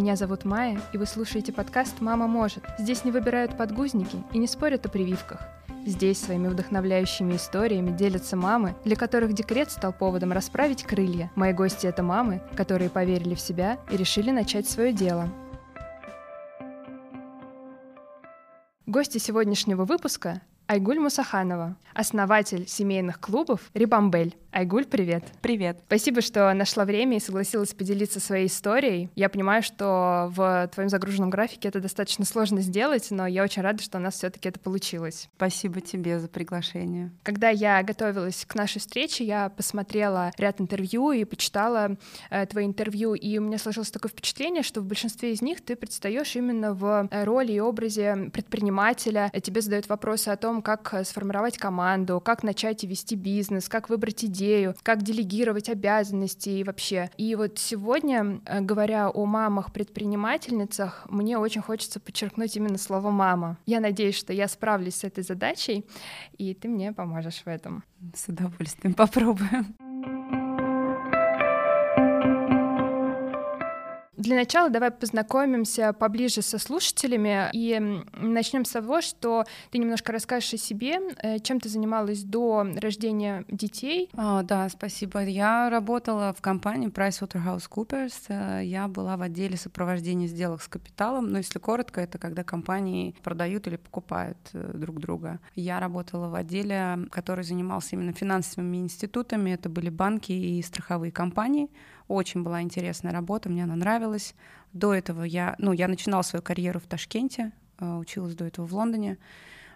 Меня зовут Майя, и вы слушаете подкаст «Мама может». Здесь не выбирают подгузники и не спорят о прививках. Здесь своими вдохновляющими историями делятся мамы, для которых декрет стал поводом расправить крылья. Мои гости — это мамы, которые поверили в себя и решили начать свое дело. Гости сегодняшнего выпуска Айгуль Мусаханова, основатель семейных клубов «Рибамбель». Айгуль, привет. Привет. Спасибо, что нашла время и согласилась поделиться своей историей. Я понимаю, что в твоем загруженном графике это достаточно сложно сделать, но я очень рада, что у нас все таки это получилось. Спасибо тебе за приглашение. Когда я готовилась к нашей встрече, я посмотрела ряд интервью и почитала э, твои интервью, и у меня сложилось такое впечатление, что в большинстве из них ты предстаешь именно в э, роли и образе предпринимателя. Тебе задают вопросы о том, как э, сформировать команду, как начать вести бизнес, как выбрать идею, как делегировать обязанности и вообще. И вот сегодня, э, говоря о мамах-предпринимательницах, мне очень хочется подчеркнуть именно слово «мама». Я надеюсь, что я справлюсь с этой задачей, и ты мне поможешь в этом. С удовольствием попробуем. Для начала давай познакомимся поближе со слушателями и начнем с того, что ты немножко расскажешь о себе, э, чем ты занималась до рождения детей. О, да, спасибо. Я работала в компании PricewaterhouseCoopers. Э, я была в отделе сопровождения сделок с капиталом. Но если коротко, это когда компании продают или покупают э, друг друга. Я работала в отделе, который занимался именно финансовыми институтами. Это были банки и страховые компании. Очень была интересная работа, мне она нравилась. До этого я, ну, я начинала свою карьеру в Ташкенте, э, училась до этого в Лондоне.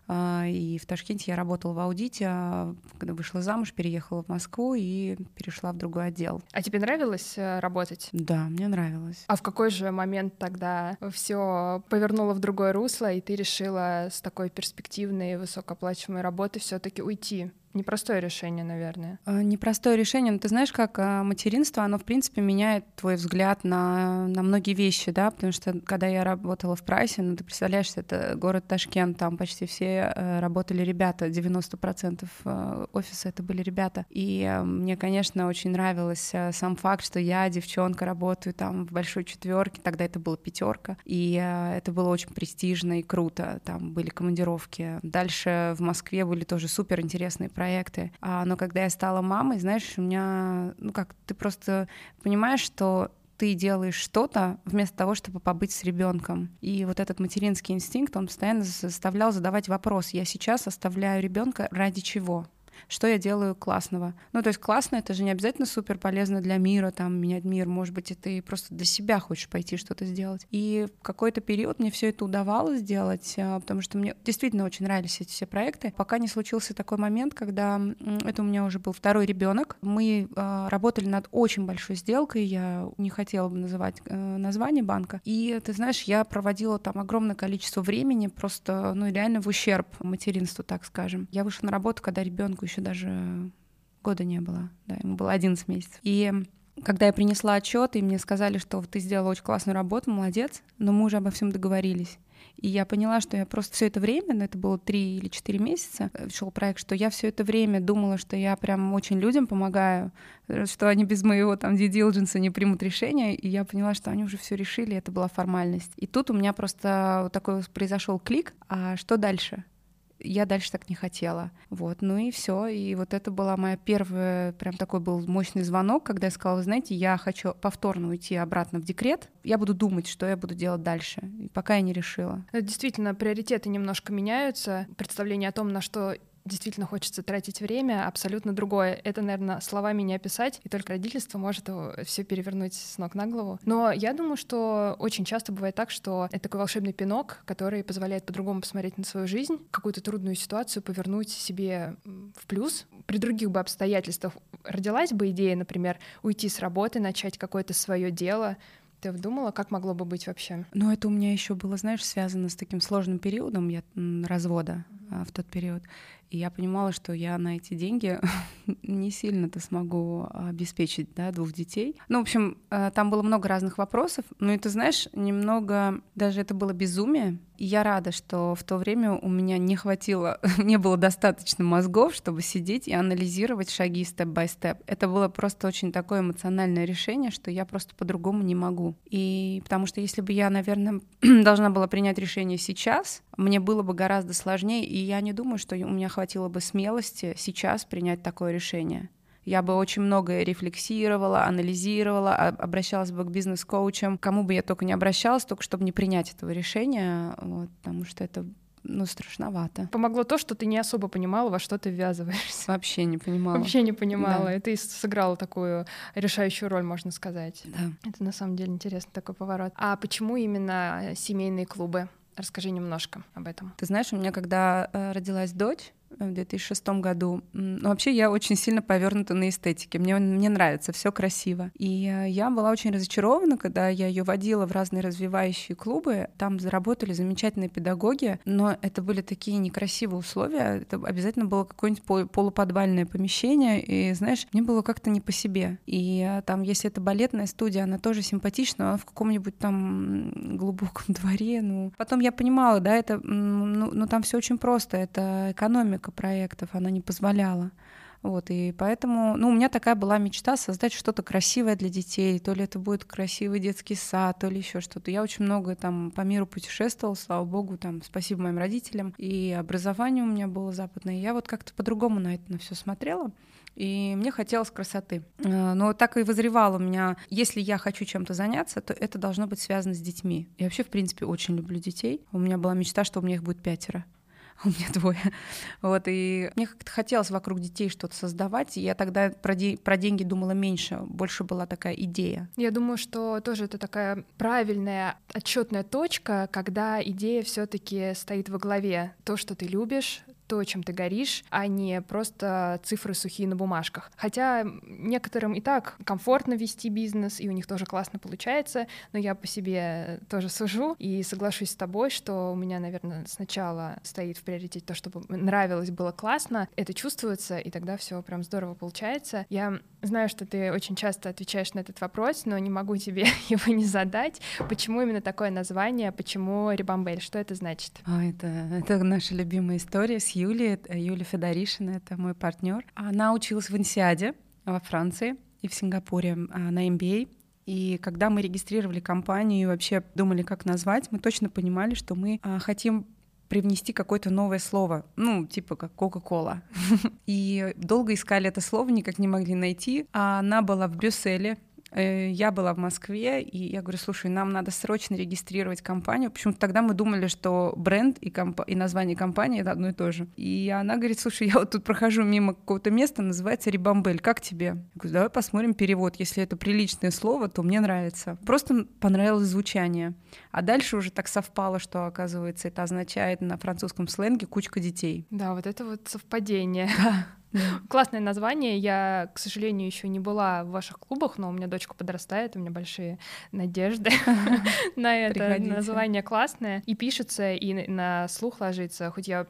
Э, и в Ташкенте я работала в аудите, а когда вышла замуж, переехала в Москву и перешла в другой отдел. А тебе нравилось э, работать? Да, мне нравилось. А в какой же момент тогда все повернуло в другое русло, и ты решила с такой перспективной высокооплачиваемой работы все-таки уйти? Непростое решение, наверное. А, непростое решение, но ты знаешь, как а, материнство, оно, в принципе, меняет твой взгляд на, на многие вещи, да, потому что когда я работала в прайсе, ну, ты представляешь, это город Ташкент, там почти все э, работали ребята, 90% э, офиса это были ребята. И э, мне, конечно, очень нравилось сам факт, что я, девчонка, работаю там в большой четверке, тогда это была пятерка, и это было очень престижно и круто, там были командировки. Дальше в Москве были тоже супер интересные проекты, проекты. А, но когда я стала мамой, знаешь, у меня, ну как, ты просто понимаешь, что ты делаешь что-то вместо того, чтобы побыть с ребенком. И вот этот материнский инстинкт, он постоянно заставлял задавать вопрос: я сейчас оставляю ребенка ради чего? Что я делаю классного. Ну, то есть классно, это же не обязательно супер полезно для мира, там, менять мир, может быть, и просто для себя хочешь пойти что-то сделать. И в какой-то период мне все это удавалось сделать, а, потому что мне действительно очень нравились эти все проекты, пока не случился такой момент, когда это у меня уже был второй ребенок. Мы э, работали над очень большой сделкой, я не хотела бы называть э, название банка. И ты знаешь, я проводила там огромное количество времени, просто, ну, реально в ущерб материнству, так скажем. Я вышла на работу, когда ребенку еще даже года не было, да, ему было 11 месяцев. И когда я принесла отчет, и мне сказали, что ты сделала очень классную работу, молодец, но мы уже обо всем договорились. И я поняла, что я просто все это время, ну это было три или четыре месяца, шел проект, что я все это время думала, что я прям очень людям помогаю, что они без моего там due diligence не примут решение, и я поняла, что они уже все решили, это была формальность. И тут у меня просто вот такой произошел клик, а что дальше? Я дальше так не хотела. Вот, ну и все. И вот это была моя первая, прям такой был мощный звонок, когда я сказала, знаете, я хочу повторно уйти обратно в декрет. Я буду думать, что я буду делать дальше, пока я не решила. Действительно, приоритеты немножко меняются. Представление о том, на что действительно хочется тратить время, абсолютно другое. Это, наверное, словами не описать, и только родительство может все перевернуть с ног на голову. Но я думаю, что очень часто бывает так, что это такой волшебный пинок, который позволяет по-другому посмотреть на свою жизнь, какую-то трудную ситуацию повернуть себе в плюс. При других бы обстоятельствах родилась бы идея, например, уйти с работы, начать какое-то свое дело, ты думала, как могло бы быть вообще? Ну, это у меня еще было, знаешь, связано с таким сложным периодом я, развода. В тот период. И я понимала, что я на эти деньги не сильно-то смогу обеспечить да, двух детей. Ну, в общем, э, там было много разных вопросов. Ну и ты знаешь, немного даже это было безумие. И я рада, что в то время у меня не хватило, не было достаточно мозгов, чтобы сидеть и анализировать шаги степ-бай-степ. Это было просто очень такое эмоциональное решение, что я просто по-другому не могу. И потому что если бы я, наверное, должна была принять решение сейчас, мне было бы гораздо сложнее, и я не думаю, что у меня хватило бы смелости сейчас принять такое решение. Я бы очень многое рефлексировала, анализировала, обращалась бы к бизнес-коучам, кому бы я только не обращалась, только чтобы не принять этого решения, вот, потому что это ну, страшновато. Помогло то, что ты не особо понимала, во что ты ввязываешься. Вообще не понимала. Вообще не понимала. Да. И ты сыграла такую решающую роль, можно сказать. Да. Это на самом деле интересный такой поворот. А почему именно семейные клубы? Расскажи немножко об этом. Ты знаешь, у меня когда э, родилась дочь, в 2006 году. Но вообще я очень сильно повернута на эстетике. Мне, мне нравится, все красиво. И э, я была очень разочарована, когда я ее водила в разные развивающие клубы. Там заработали замечательные педагоги, но это были такие некрасивые условия. Это обязательно было какое-нибудь полуподвальное помещение. И знаешь, мне было как-то не по себе. И э, там, если это балетная студия, она тоже симпатична, она в каком-нибудь там глубоком дворе. Ну, потом я понимала, да, это, ну, ну там все очень просто. Это экономика несколько проектов, она не позволяла. Вот, и поэтому, ну, у меня такая была мечта создать что-то красивое для детей, то ли это будет красивый детский сад, то ли еще что-то. Я очень много там по миру путешествовала, слава богу, там, спасибо моим родителям, и образование у меня было западное. Я вот как-то по-другому на это на все смотрела, и мне хотелось красоты. А, но так и вызревало у меня, если я хочу чем-то заняться, то это должно быть связано с детьми. Я вообще, в принципе, очень люблю детей. У меня была мечта, что у меня их будет пятеро. у меня двое. Вот, и мне как-то хотелось вокруг детей что-то создавать. И я тогда про, де- про деньги думала меньше, больше была такая идея. Я думаю, что тоже это такая правильная отчетная точка, когда идея все-таки стоит во главе. То, что ты любишь, то, чем ты горишь, а не просто цифры сухие на бумажках. Хотя некоторым и так комфортно вести бизнес, и у них тоже классно получается, но я по себе тоже сужу и соглашусь с тобой, что у меня, наверное, сначала стоит в приоритете то, чтобы нравилось, было классно, это чувствуется, и тогда все прям здорово получается. Я знаю, что ты очень часто отвечаешь на этот вопрос, но не могу тебе его не задать. Почему именно такое название? Почему Рибамбель? Что это значит? А, это, это наша любимая история с Юлией. Юлия Федоришина, это мой партнер. Она училась в Инсиаде во Франции и в Сингапуре а, на MBA. И когда мы регистрировали компанию и вообще думали, как назвать, мы точно понимали, что мы а, хотим привнести какое-то новое слово, ну, типа как Кока-Кола. И долго искали это слово, никак не могли найти. А она была в Брюсселе, я была в Москве, и я говорю, слушай, нам надо срочно регистрировать компанию. Почему-то тогда мы думали, что бренд и, комп- и название компании — это одно и то же. И она говорит, слушай, я вот тут прохожу мимо какого-то места, называется Рибамбель, как тебе? Я говорю, давай посмотрим перевод. Если это приличное слово, то мне нравится. Просто понравилось звучание. А дальше уже так совпало, что, оказывается, это означает на французском сленге «кучка детей». Да, вот это вот совпадение. Классное название. Я, к сожалению, еще не была в ваших клубах, но у меня дочка подрастает, у меня большие надежды на это. Название классное. И пишется, и на слух ложится. Хоть я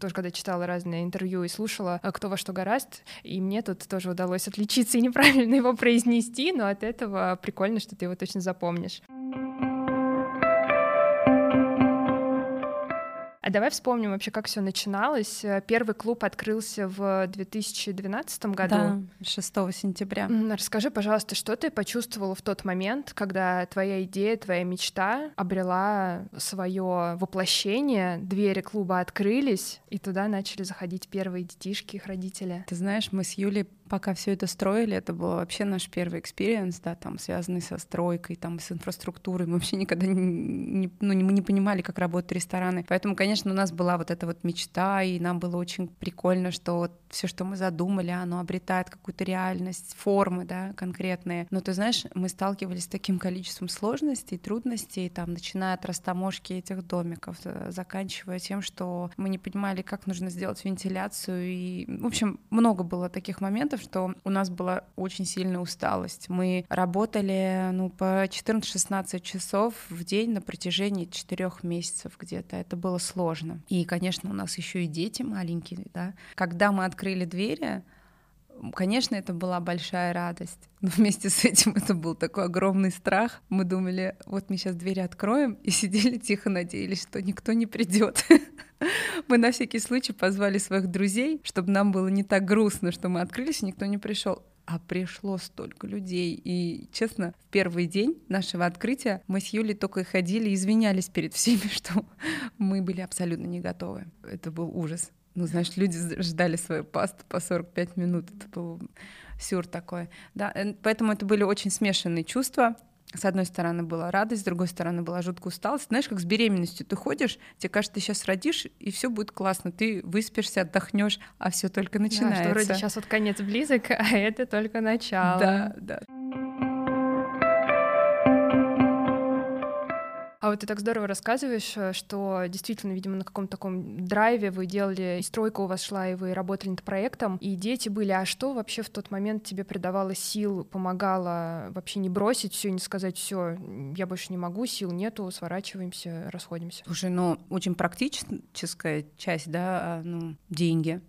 тоже когда читала разные интервью и слушала, э, кто во что гораст, и мне тут тоже удалось отличиться и неправильно его произнести, но от этого прикольно, что ты его точно запомнишь. А давай вспомним вообще, как все начиналось. Первый клуб открылся в 2012 году. Да, 6 сентября. Расскажи, пожалуйста, что ты почувствовала в тот момент, когда твоя идея, твоя мечта обрела свое воплощение, двери клуба открылись, и туда начали заходить первые детишки, их родители? Ты знаешь, мы с Юлей пока все это строили, это был вообще наш первый experience, да, там, связанный со стройкой, там, с инфраструктурой. Мы вообще никогда не, не, ну, мы не понимали, как работают рестораны. Поэтому, конечно, у нас была вот эта вот мечта, и нам было очень прикольно, что вот все, что мы задумали, оно обретает какую-то реальность, формы, да, конкретные. Но ты знаешь, мы сталкивались с таким количеством сложностей, трудностей, там, начиная от растаможки этих домиков, э, заканчивая тем, что мы не понимали, как нужно сделать вентиляцию, и, в общем, много было таких моментов, моментов, что у нас была очень сильная усталость. Мы работали ну, по 14-16 часов в день на протяжении четырех месяцев где-то. Это было сложно. И, конечно, у нас еще и дети маленькие. Да? Когда мы открыли двери, Конечно, это была большая радость, но вместе с этим это был такой огромный страх. Мы думали, вот мы сейчас двери откроем, и сидели тихо, надеялись, что никто не придет. Мы на всякий случай позвали своих друзей, чтобы нам было не так грустно, что мы открылись, и никто не пришел. А пришло столько людей. И, честно, в первый день нашего открытия мы с Юлей только ходили и извинялись перед всеми, что мы были абсолютно не готовы. Это был ужас. Ну, знаешь, люди ждали свою пасту по 45 минут. Это был сюр такой. Да, э, поэтому это были очень смешанные чувства. С одной стороны была радость, с другой стороны была жуткая усталость. Знаешь, как с беременностью ты ходишь, тебе кажется, ты сейчас родишь, и все будет классно. Ты выспишься, отдохнешь, а все только начинается. Да, что вроде сейчас вот конец близок, а это только начало. Да, да. А вот ты так здорово рассказываешь, э, что действительно, видимо, на каком-то таком драйве вы делали, и стройка у вас шла, и вы работали над проектом, и дети были. А что вообще в тот момент тебе придавало сил, помогало вообще не бросить все, не сказать все, я больше не могу, сил нету, сворачиваемся, расходимся? Слушай, ну, очень практическая часть, да, а, ну, деньги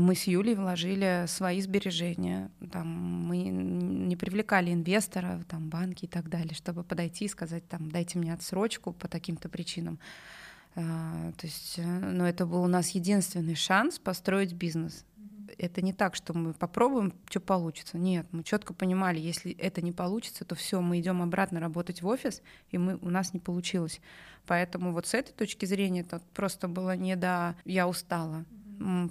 мы с Юлей вложили свои сбережения. Там, мы не привлекали инвестора, там, банки и так далее, чтобы подойти и сказать, там, дайте мне отсрочку по таким-то причинам. А, то есть, э, но это был у нас единственный шанс построить бизнес. Это не так, что мы попробуем, что получится. Нет, мы четко понимали, если это не получится, то все, мы идем обратно работать в офис, и мы, у нас не получилось. Поэтому вот с этой точки зрения это просто было не до «я устала»,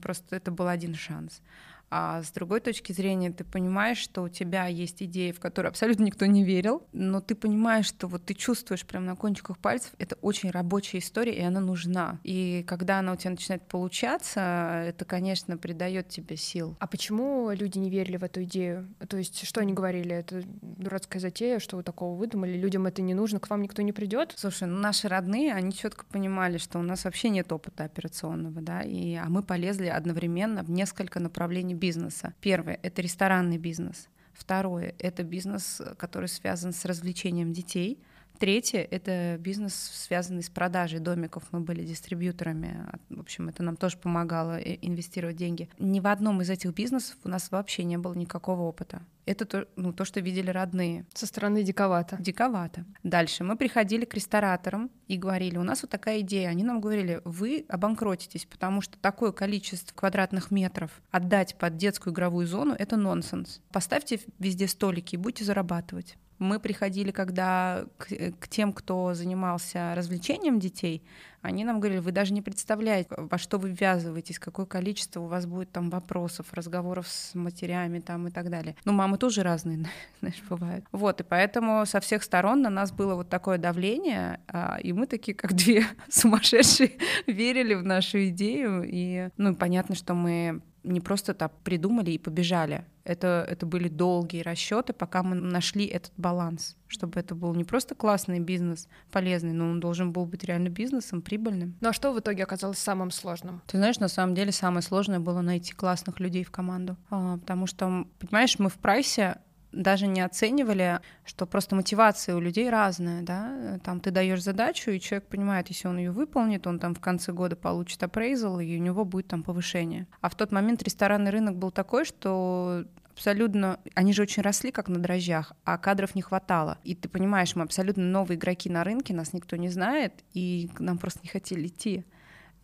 Просто это был один шанс. А с другой точки зрения, ты понимаешь, что у тебя есть идея, в которую абсолютно никто не верил, но ты понимаешь, что вот ты чувствуешь прямо на кончиках пальцев, это очень рабочая история, и она нужна. И когда она у тебя начинает получаться, это, конечно, придает тебе сил. А почему люди не верили в эту идею? То есть, что они говорили? Это дурацкая затея, что вы такого выдумали? Людям это не нужно, к вам никто не придет? Слушай, ну наши родные, они четко понимали, что у нас вообще нет опыта операционного, да, и, а мы полезли одновременно в несколько направлений бизнеса. Первое — это ресторанный бизнес. Второе — это бизнес, который связан с развлечением детей. Третье — это бизнес, связанный с продажей домиков. Мы были дистрибьюторами. В общем, это нам тоже помогало э, инвестировать деньги. Ни в одном из этих бизнесов у нас вообще не было никакого опыта. Это то, ну, то, что видели родные. Со стороны диковато. Диковато. Дальше мы приходили к рестораторам и говорили, у нас вот такая идея. Они нам говорили, вы обанкротитесь, потому что такое количество квадратных метров отдать под детскую игровую зону — это нонсенс. Поставьте везде столики и будете зарабатывать. Мы приходили, когда к, к тем, кто занимался развлечением детей, они нам говорили, вы даже не представляете, во что вы ввязываетесь, какое количество у вас будет там вопросов, разговоров с матерями там и так далее. Ну, мамы тоже разные, знаешь, бывают. Вот, и поэтому со всех сторон на нас было вот такое давление, а, и мы такие, как две сумасшедшие, верили в нашу идею, и, ну, понятно, что мы не просто так придумали и побежали. Это, это были долгие расчеты, пока мы нашли этот баланс, чтобы это был не просто классный бизнес, полезный, но он должен был быть реально бизнесом, прибыльным. Ну а что в итоге оказалось самым сложным? Ты знаешь, на самом деле самое сложное было найти классных людей в команду, а, потому что, понимаешь, мы в прайсе даже не оценивали, что просто мотивация у людей разная, да, там ты даешь задачу, и человек понимает, если он ее выполнит, он там в конце года получит апрейзал, и у него будет там повышение. А в тот момент ресторанный рынок был такой, что абсолютно... Они же очень росли, как на дрожжах, а кадров не хватало. И ты понимаешь, мы абсолютно новые игроки на рынке, нас никто не знает, и нам просто не хотели идти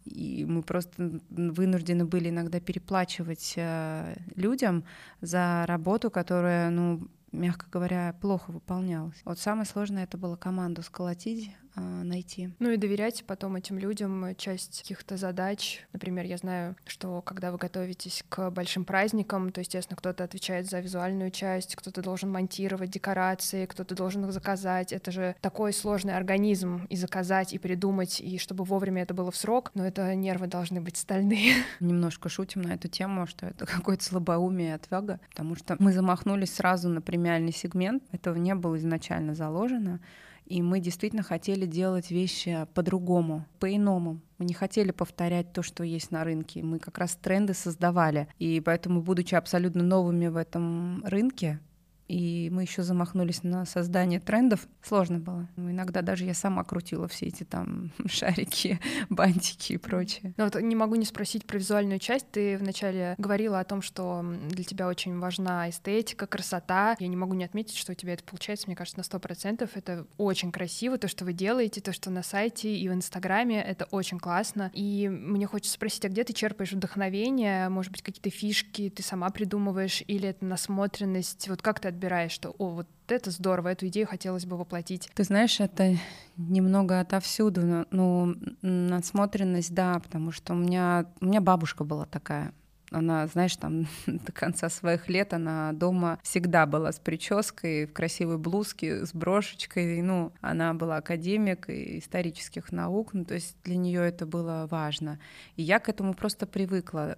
и мы просто вынуждены были иногда переплачивать э, людям за работу, которая, ну, мягко говоря, плохо выполнялась. Вот самое сложное это было команду сколотить, найти. Ну и доверять потом этим людям часть каких-то задач. Например, я знаю, что когда вы готовитесь к большим праздникам, то, естественно, кто-то отвечает за визуальную часть, кто-то должен монтировать декорации, кто-то должен их заказать. Это же такой сложный организм и заказать, и придумать, и чтобы вовремя это было в срок, но это нервы должны быть стальные. Немножко шутим на эту тему, что это какое-то слабоумие и отвага, потому что мы замахнулись сразу на премиальный сегмент, этого не было изначально заложено, И мы действительно хотели делать вещи по-другому, по-иному. Мы не хотели повторять то, что есть на рынке. Мы как раз тренды создавали. И поэтому, будучи абсолютно новыми в этом рынке, и мы еще замахнулись на создание трендов. Сложно было. Иногда даже я сама крутила все эти там шарики, бантики и прочее. Но вот не могу не спросить про визуальную часть. Ты вначале говорила о том, что для тебя очень важна эстетика, красота. Я не могу не отметить, что у тебя это получается, мне кажется, на сто процентов. Это очень красиво, то, что вы делаете, то, что на сайте и в Инстаграме, это очень классно. И мне хочется спросить, а где ты черпаешь вдохновение? Может быть, какие-то фишки ты сама придумываешь, или это насмотренность? Вот как ты отбираешь, что, о, вот это здорово, эту идею хотелось бы воплотить? Ты знаешь, это немного отовсюду. Ну, насмотренность, да, потому что у меня, у меня бабушка была такая. Она, знаешь, там до конца своих лет она дома всегда была с прической, в красивой блузке, с брошечкой. Ну, она была академик исторических наук, ну, то есть для нее это было важно. И я к этому просто привыкла.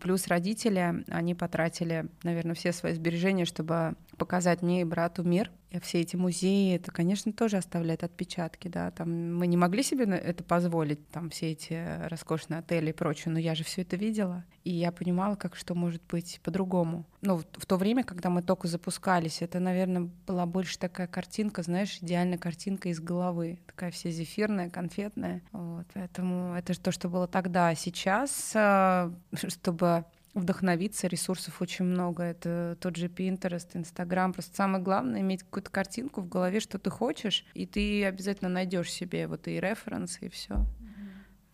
Плюс родители, они потратили, наверное, все свои сбережения, чтобы показать мне и брату мир. И все эти музеи, это, конечно, тоже оставляет отпечатки, да. Там мы не могли себе это позволить, там все эти роскошные отели и прочее, но я же все это видела, и я понимала, как что может быть по-другому. Ну, в, в то время, когда мы только запускались, это, наверное, была больше такая картинка, знаешь, идеальная картинка из головы, такая вся зефирная, конфетная. Вот, поэтому это то, что было тогда. А сейчас, а, чтобы вдохновиться, ресурсов очень много. Это тот же Pinterest, Instagram. Просто самое главное — иметь какую-то картинку в голове, что ты хочешь, и ты обязательно найдешь себе вот и референсы, и все.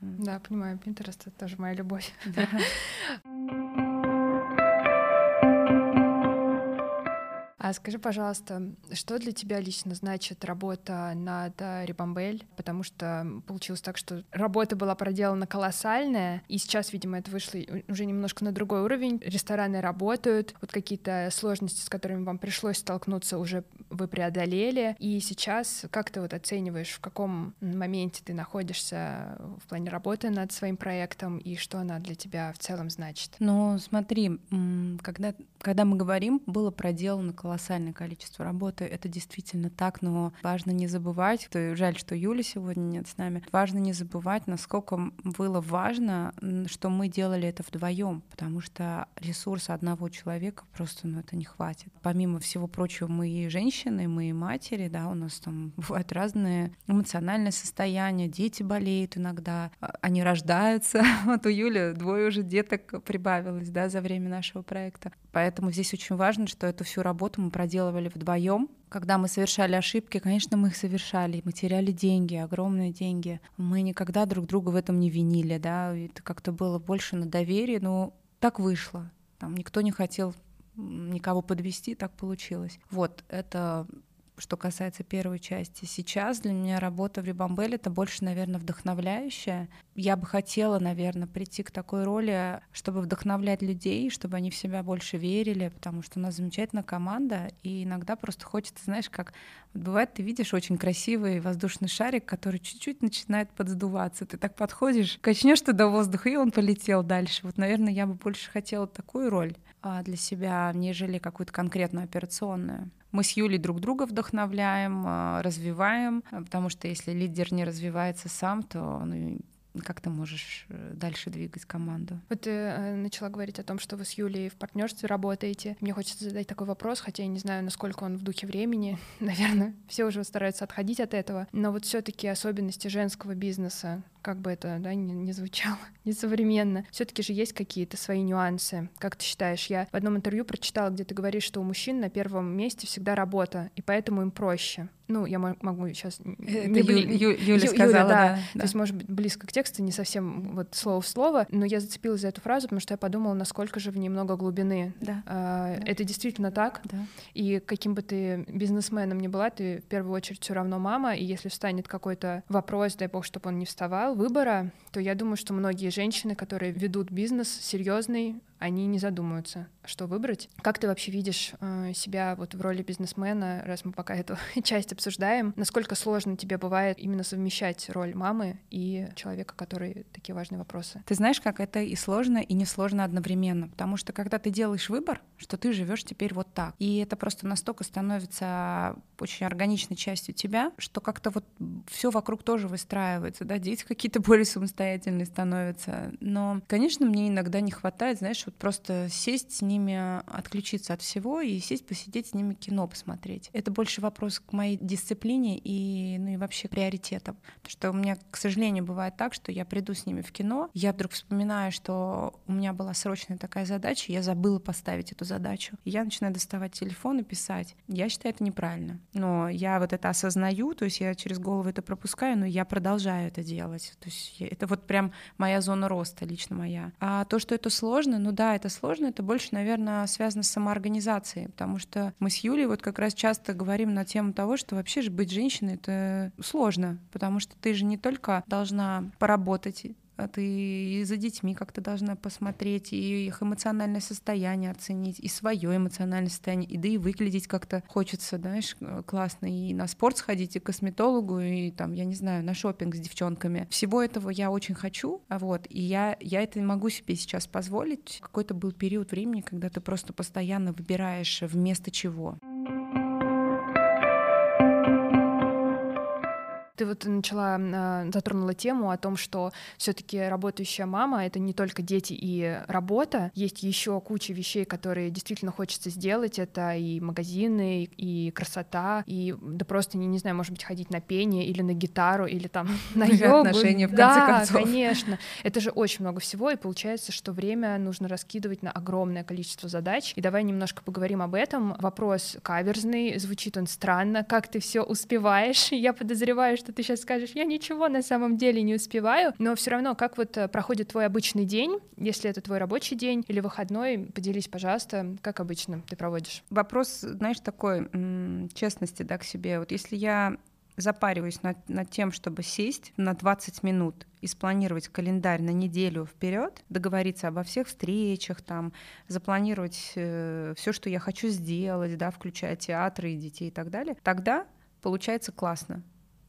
Да, понимаю, Pinterest — это тоже моя любовь. Да. А скажи, пожалуйста, что для тебя лично значит работа над Рибамбель? Потому что получилось так, что работа была проделана колоссальная, и сейчас, видимо, это вышло уже немножко на другой уровень. Рестораны работают, вот какие-то сложности, с которыми вам пришлось столкнуться, уже вы преодолели. И сейчас как ты вот оцениваешь, в каком моменте ты находишься в плане работы над своим проектом, и что она для тебя в целом значит? Ну, смотри, когда, когда мы говорим, было проделано колоссальное колоссальное количество работы. Это действительно так, но важно не забывать, жаль, что Юли сегодня нет с нами, важно не забывать, насколько было важно, что мы делали это вдвоем, потому что ресурса одного человека просто ну, это не хватит. Помимо всего прочего, мы и женщины, мы и матери, да, у нас там бывают разные эмоциональные состояния, дети болеют иногда, а, они рождаются. Вот у Юли двое уже деток прибавилось, да, за время нашего проекта. Поэтому здесь очень важно, что эту всю работу мы проделывали вдвоем. Когда мы совершали ошибки, конечно, мы их совершали, мы теряли деньги, огромные деньги. Мы никогда друг друга в этом не винили, да, это как-то было больше на доверии, но так вышло. Там никто не хотел никого подвести, так получилось. Вот, это что касается первой части. Сейчас для меня работа в Рибамбеле это больше, наверное, вдохновляющая. Я бы хотела, наверное, прийти к такой роли, чтобы вдохновлять людей, чтобы они в себя больше верили, потому что у нас замечательная команда, и иногда просто хочется, знаешь, как бывает, ты видишь очень красивый воздушный шарик, который чуть-чуть начинает подсдуваться. Ты так подходишь, качнешь туда воздух, и он полетел дальше. Вот, наверное, я бы больше хотела такую роль а, для себя, нежели какую-то конкретную операционную. Мы с Юлей друг друга вдохновляем, а, развиваем, а, потому что если лидер не развивается сам, то ну, как ты можешь э, дальше двигать команду? Вот ты э, начала говорить о том, что вы с Юлей в партнерстве работаете. Мне хочется задать такой вопрос, хотя я не знаю, насколько он в духе времени. Наверное, все уже стараются отходить от этого. Но вот все-таки особенности женского бизнеса, как бы это да, не, не звучало несовременно, все-таки же есть какие-то свои нюансы. Как ты считаешь? Я в одном интервью прочитала, где ты говоришь, что у мужчин на первом месте всегда работа, и поэтому им проще ну, я могу сейчас... Это не Ю, Ю, Юля Ю, сказала, Юля, да, да. То есть, может быть, близко к тексту, не совсем вот слово в слово, но я зацепилась за эту фразу, потому что я подумала, насколько же в ней много глубины. Да. А, да. Это действительно так. Да. И каким бы ты бизнесменом ни была, ты в первую очередь все равно мама, и если встанет какой-то вопрос, дай бог, чтобы он не вставал, выбора, то я думаю, что многие женщины, которые ведут бизнес серьезный, они не задумаются, что выбрать. Как ты вообще видишь э, себя вот в роли бизнесмена, раз мы пока эту часть обсуждаем? Насколько сложно тебе бывает именно совмещать роль мамы и человека, который такие важные вопросы? Ты знаешь, как это и сложно, и не сложно одновременно, потому что когда ты делаешь выбор, что ты живешь теперь вот так, и это просто настолько становится очень органичной частью тебя, что как-то вот все вокруг тоже выстраивается, да, дети какие-то более самостоятельные становятся. Но, конечно, мне иногда не хватает, знаешь, вот просто сесть с ними, отключиться от всего и сесть посидеть с ними кино посмотреть. Это больше вопрос к моей дисциплине и, ну и вообще приоритетам. Потому что у меня, к сожалению, бывает так, что я приду с ними в кино, я вдруг вспоминаю, что у меня была срочная такая задача, я забыла поставить эту задачу. Я начинаю доставать телефон и писать. Я считаю это неправильно. Но я вот это осознаю, то есть я через голову это пропускаю, но я продолжаю это делать. То есть это вот прям моя зона роста лично моя. А то, что это сложно, ну да, это сложно, это больше, наверное, связано с самоорганизацией, потому что мы с Юлей вот как раз часто говорим на тему того, что вообще же быть женщиной — это сложно, потому что ты же не только должна поработать, ты и за детьми как-то должна посмотреть, и их эмоциональное состояние оценить, и свое эмоциональное состояние, и да и выглядеть как-то хочется, знаешь, э, классно, и на спорт сходить, и к косметологу, и там, я не знаю, на шопинг с девчонками. Всего этого я очень хочу, а вот, и я, я это могу себе сейчас позволить. Какой-то был период времени, когда ты просто постоянно выбираешь вместо чего. Ты вот начала, а, затронула тему о том, что все-таки работающая мама — это не только дети и работа, есть еще куча вещей, которые действительно хочется сделать. Это и магазины, и красота, и да просто, не, не знаю, может быть, ходить на пение или на гитару, или там на йогу. отношения, в конце да, концов. конечно. Это же очень много всего, и получается, что время нужно раскидывать на огромное количество задач. И давай немножко поговорим об этом. Вопрос каверзный, звучит он странно. Как ты все успеваешь? Я подозреваю, что ты сейчас скажешь, я ничего на самом деле не успеваю, но все равно, как вот э, проходит твой обычный день, если это твой рабочий день или выходной, поделись, пожалуйста, как обычно ты проводишь. Вопрос, знаешь, такой честности, да, к себе. Вот если я запариваюсь над, над тем, чтобы сесть на 20 минут и спланировать календарь на неделю вперед, договориться обо всех встречах, там, запланировать э, все, что я хочу сделать, да, включая театры и детей и так далее, тогда получается классно.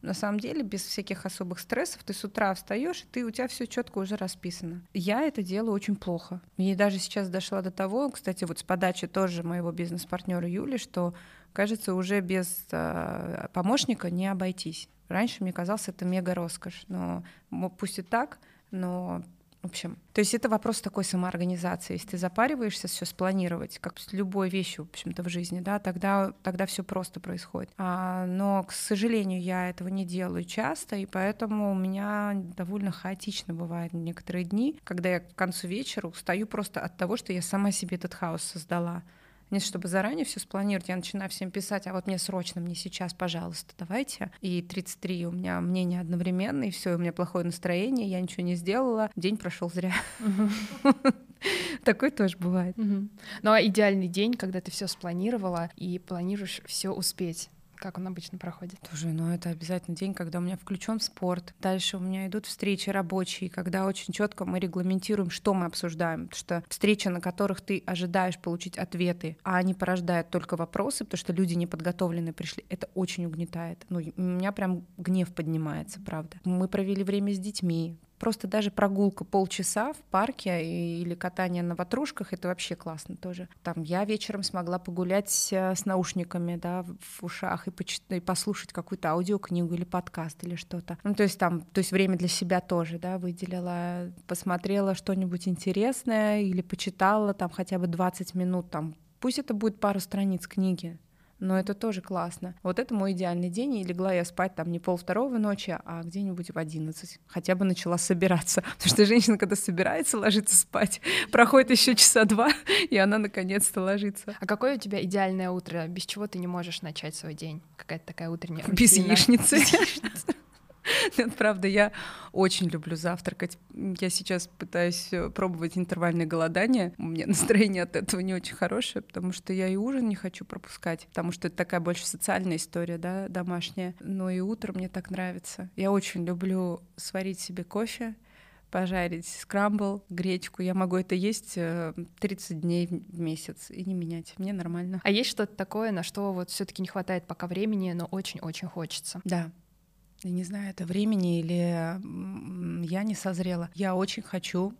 На самом деле, без всяких особых стрессов, ты с утра встаешь, ты, у тебя все четко уже расписано. Я это делаю очень плохо. И даже сейчас дошла до того, кстати, вот с подачи тоже моего бизнес-партнера Юли, что, кажется, уже без э, помощника не обойтись. Раньше мне казалось это мега роскошь, но пусть и так, но в общем, то есть это вопрос такой самоорганизации. Если ты запариваешься все спланировать, как с любой вещью, в общем-то, в жизни, да, тогда, тогда все просто происходит. А, но, к сожалению, я этого не делаю часто, и поэтому у меня довольно хаотично бывает некоторые дни, когда я к концу вечера устаю просто от того, что я сама себе этот хаос создала. Нет, чтобы заранее все спланировать, я начинаю всем писать, а вот мне срочно, мне сейчас, пожалуйста, давайте. И 33 у меня мнение одновременно, и все, у меня плохое настроение, я ничего не сделала, день прошел зря. Такой тоже бывает. Ну а идеальный день, когда ты все спланировала и планируешь все успеть. Как он обычно проходит? Слушай, ну это обязательно день, когда у меня включен спорт. Дальше у меня идут встречи рабочие, когда очень четко мы регламентируем, что мы обсуждаем. Потому что встречи, на которых ты ожидаешь получить ответы, а они порождают только вопросы, потому что люди неподготовленные пришли, это очень угнетает. Ну, у меня прям гнев поднимается, правда. Мы провели время с детьми, Просто даже прогулка полчаса в парке или катание на ватрушках — это вообще классно тоже. Там я вечером смогла погулять э, с наушниками, да, в ушах и, поч- и послушать какую-то аудиокнигу или подкаст или что-то. Ну, то есть там, то есть время для себя тоже, да, выделила, посмотрела что-нибудь интересное или почитала там хотя бы 20 минут, там, пусть это будет пару страниц книги, но это тоже классно. Вот это мой идеальный день, и легла я спать там не пол второго ночи, а где-нибудь в одиннадцать. Хотя бы начала собираться, потому что женщина, когда собирается ложиться спать, проходит еще часа два, и она наконец-то ложится. А какое у тебя идеальное утро? Без чего ты не можешь начать свой день? Какая-то такая утренняя Без яичницы. Без яичницы. Нет, правда, я очень люблю завтракать. Я сейчас пытаюсь э, пробовать интервальное голодание. У меня настроение от этого не очень хорошее, потому что я и ужин не хочу пропускать, потому что это такая больше социальная история, да, домашняя. Но и утро мне так нравится. Я очень люблю сварить себе кофе, пожарить скрамбл, гречку. Я могу это есть 30 э, дней в месяц и не менять. Мне нормально. А есть что-то такое, на что вот все таки не хватает пока времени, но очень-очень хочется? Да. Я не знаю, это времени или я не созрела. Я очень хочу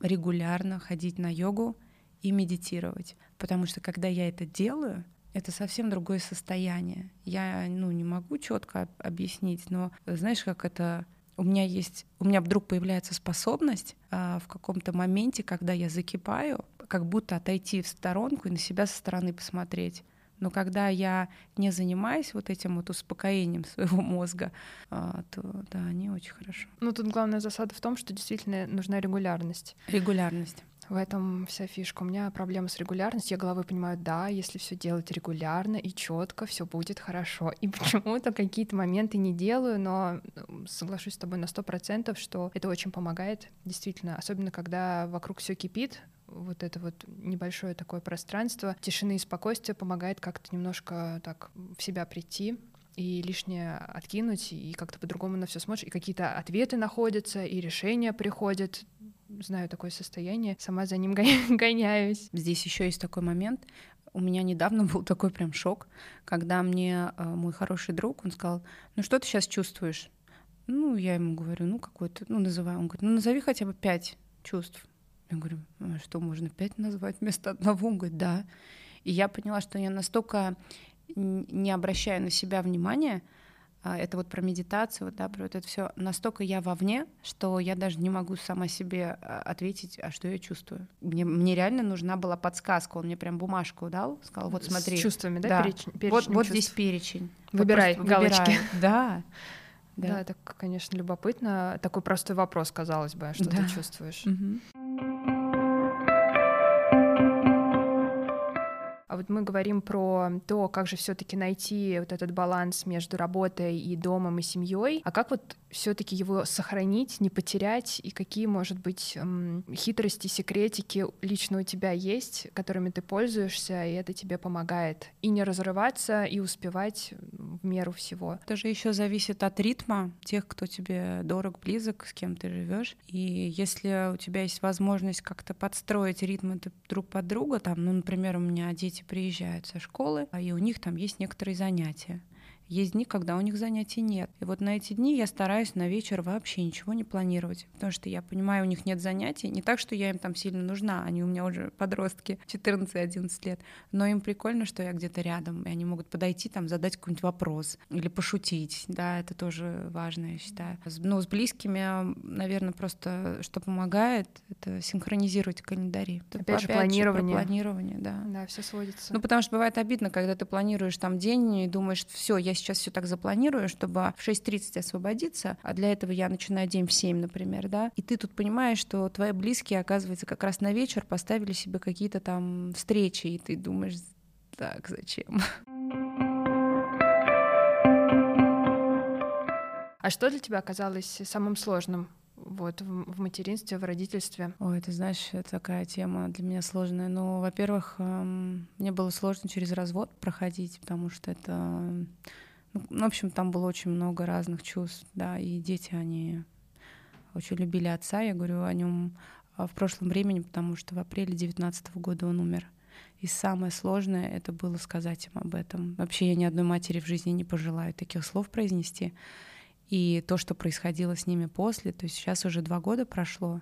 регулярно ходить на йогу и медитировать, потому что когда я это делаю, это совсем другое состояние. Я ну, не могу четко объяснить, но знаешь, как это у меня есть, у меня вдруг появляется способность а, в каком-то моменте, когда я закипаю, как будто отойти в сторонку и на себя со стороны посмотреть. Но когда я не занимаюсь вот этим вот успокоением своего мозга, а, то да, не очень хорошо. Ну тут главная засада в том, что действительно нужна регулярность. Регулярность. В этом вся фишка. У меня проблема с регулярностью. Я головой понимаю, да, если все делать регулярно и четко, все будет хорошо. И почему-то какие-то моменты не делаю, но соглашусь с тобой на сто процентов, что это очень помогает, действительно, особенно когда вокруг все кипит, вот это вот небольшое такое пространство тишины и спокойствия помогает как-то немножко так в себя прийти, и лишнее откинуть, и как-то по-другому на все смотришь, и какие-то ответы находятся, и решения приходят знаю такое состояние, сама за ним гоняюсь. Здесь еще есть такой момент. У меня недавно был такой прям шок, когда мне э, мой хороший друг, он сказал, ну что ты сейчас чувствуешь? Ну, я ему говорю, ну какой-то, ну называю. Он говорит, ну назови хотя бы пять чувств. Я говорю, что, можно пять назвать вместо одного? Он говорит, да. И я поняла, что я настолько не обращаю на себя внимания, а, это вот про медитацию, да, про вот это все. Настолько я вовне, что я даже не могу сама себе а, ответить, а что я чувствую. Мне, мне реально нужна была подсказка. Он мне прям бумажку дал, сказал, вот смотри. С чувствами, да? да. Перечень, перечень вот, вот здесь перечень. Выбирай вот галочки. Да. Да. да, это, конечно, любопытно. Такой простой вопрос, казалось бы, что да. ты чувствуешь. Угу. А вот мы говорим про то, как же все-таки найти вот этот баланс между работой и домом и семьей. А как вот все-таки его сохранить, не потерять, и какие, может быть, хитрости, секретики лично у тебя есть, которыми ты пользуешься, и это тебе помогает и не разрываться, и успевать в меру всего. Это же еще зависит от ритма тех, кто тебе дорог, близок, с кем ты живешь. И если у тебя есть возможность как-то подстроить ритмы друг под друга, там, ну, например, у меня дети приезжают со школы, и у них там есть некоторые занятия. Есть дни, когда у них занятий нет. И вот на эти дни я стараюсь на вечер вообще ничего не планировать, потому что я понимаю, у них нет занятий. Не так, что я им там сильно нужна, они у меня уже подростки, 14-11 лет, но им прикольно, что я где-то рядом, и они могут подойти, там, задать какой-нибудь вопрос или пошутить. Да, это тоже важно, я считаю. Но с близкими, наверное, просто что помогает, это синхронизировать календари. Опять, Опять же, планирование. Же планирование, да. Да, все сводится. Ну, потому что бывает обидно, когда ты планируешь там день и думаешь, все, я сейчас все так запланирую, чтобы в 6.30 освободиться, а для этого я начинаю день в 7, например, да, и ты тут понимаешь, что твои близкие, оказывается, как раз на вечер поставили себе какие-то там встречи, и ты думаешь, так, зачем? А что для тебя оказалось самым сложным вот в, материнстве, в родительстве? Ой, ты знаешь, это такая тема для меня сложная. Ну, во-первых, эм, мне было сложно через развод проходить, потому что это ну, в общем, там было очень много разных чувств, да, и дети, они очень любили отца. Я говорю о нем а, в прошлом времени, потому что в апреле 19 года он умер. И самое сложное это было сказать им об этом. Вообще я ни одной матери в жизни не пожелаю таких слов произнести. И то, что происходило с ними после, то есть сейчас уже два года прошло,